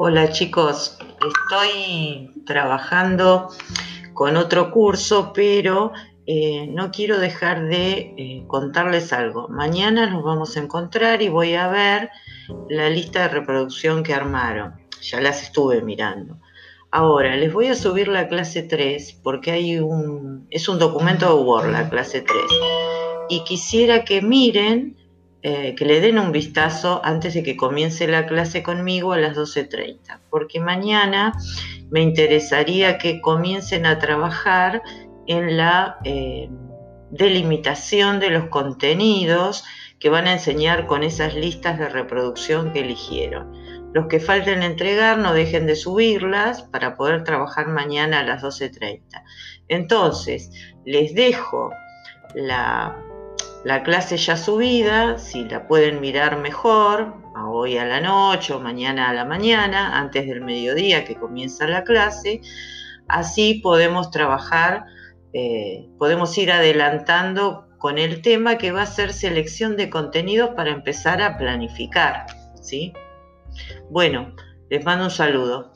Hola chicos, estoy trabajando con otro curso, pero eh, no quiero dejar de eh, contarles algo. Mañana nos vamos a encontrar y voy a ver la lista de reproducción que armaron. Ya las estuve mirando. Ahora, les voy a subir la clase 3 porque hay un, es un documento de Word, la clase 3. Y quisiera que miren eh, que le den un vistazo antes de que comience la clase conmigo a las 12.30, porque mañana me interesaría que comiencen a trabajar en la eh, delimitación de los contenidos que van a enseñar con esas listas de reproducción que eligieron. Los que falten entregar no dejen de subirlas para poder trabajar mañana a las 12.30. Entonces, les dejo la la clase ya subida, si la pueden mirar mejor, hoy a la noche o mañana a la mañana, antes del mediodía que comienza la clase, así podemos trabajar, eh, podemos ir adelantando con el tema que va a ser selección de contenidos para empezar a planificar. ¿sí? Bueno, les mando un saludo.